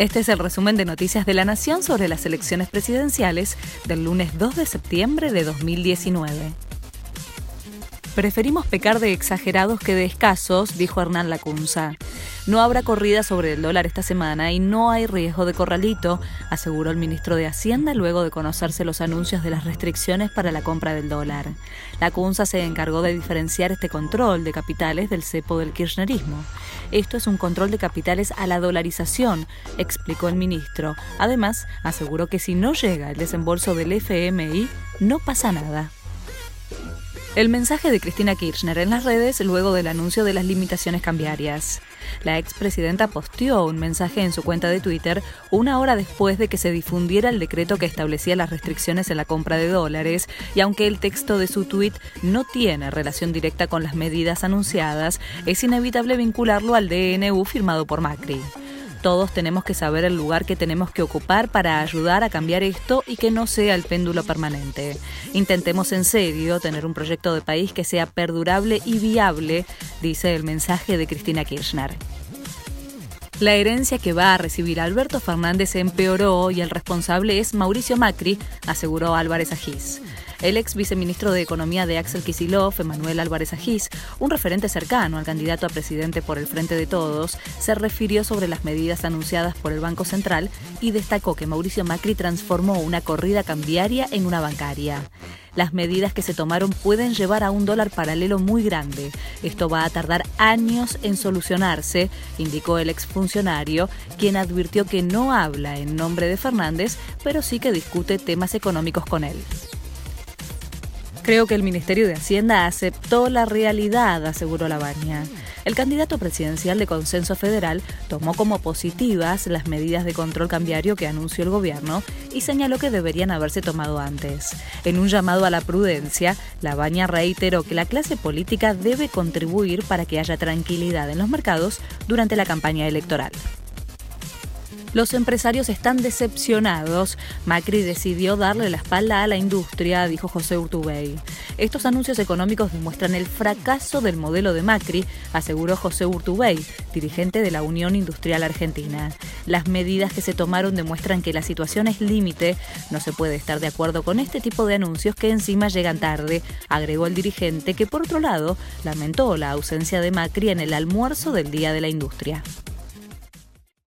Este es el resumen de Noticias de la Nación sobre las elecciones presidenciales del lunes 2 de septiembre de 2019. Preferimos pecar de exagerados que de escasos, dijo Hernán Lacunza. No habrá corrida sobre el dólar esta semana y no hay riesgo de corralito, aseguró el ministro de Hacienda luego de conocerse los anuncios de las restricciones para la compra del dólar. La CUNSA se encargó de diferenciar este control de capitales del cepo del kirchnerismo. Esto es un control de capitales a la dolarización, explicó el ministro. Además, aseguró que si no llega el desembolso del FMI, no pasa nada. El mensaje de Cristina Kirchner en las redes luego del anuncio de las limitaciones cambiarias. La expresidenta posteó un mensaje en su cuenta de Twitter una hora después de que se difundiera el decreto que establecía las restricciones en la compra de dólares y aunque el texto de su tuit no tiene relación directa con las medidas anunciadas, es inevitable vincularlo al DNU firmado por Macri. Todos tenemos que saber el lugar que tenemos que ocupar para ayudar a cambiar esto y que no sea el péndulo permanente. Intentemos en serio tener un proyecto de país que sea perdurable y viable, dice el mensaje de Cristina Kirchner. La herencia que va a recibir Alberto Fernández empeoró y el responsable es Mauricio Macri, aseguró Álvarez Agís. El ex viceministro de Economía de Axel Kisilov, Emanuel Álvarez Agís, un referente cercano al candidato a presidente por el Frente de Todos, se refirió sobre las medidas anunciadas por el Banco Central y destacó que Mauricio Macri transformó una corrida cambiaria en una bancaria. Las medidas que se tomaron pueden llevar a un dólar paralelo muy grande. Esto va a tardar años en solucionarse, indicó el exfuncionario, quien advirtió que no habla en nombre de Fernández, pero sí que discute temas económicos con él. Creo que el Ministerio de Hacienda aceptó la realidad, aseguró Labaña. El candidato presidencial de Consenso Federal tomó como positivas las medidas de control cambiario que anunció el gobierno y señaló que deberían haberse tomado antes. En un llamado a la prudencia, Labaña reiteró que la clase política debe contribuir para que haya tranquilidad en los mercados durante la campaña electoral. Los empresarios están decepcionados. Macri decidió darle la espalda a la industria, dijo José Urtubey. Estos anuncios económicos demuestran el fracaso del modelo de Macri, aseguró José Urtubey, dirigente de la Unión Industrial Argentina. Las medidas que se tomaron demuestran que la situación es límite. No se puede estar de acuerdo con este tipo de anuncios que encima llegan tarde, agregó el dirigente que por otro lado lamentó la ausencia de Macri en el almuerzo del Día de la Industria.